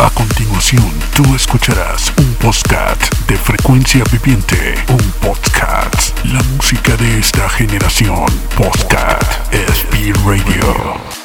A continuación, tú escucharás un podcast de frecuencia viviente. Un podcast. La música de esta generación. Podcast SP Radio.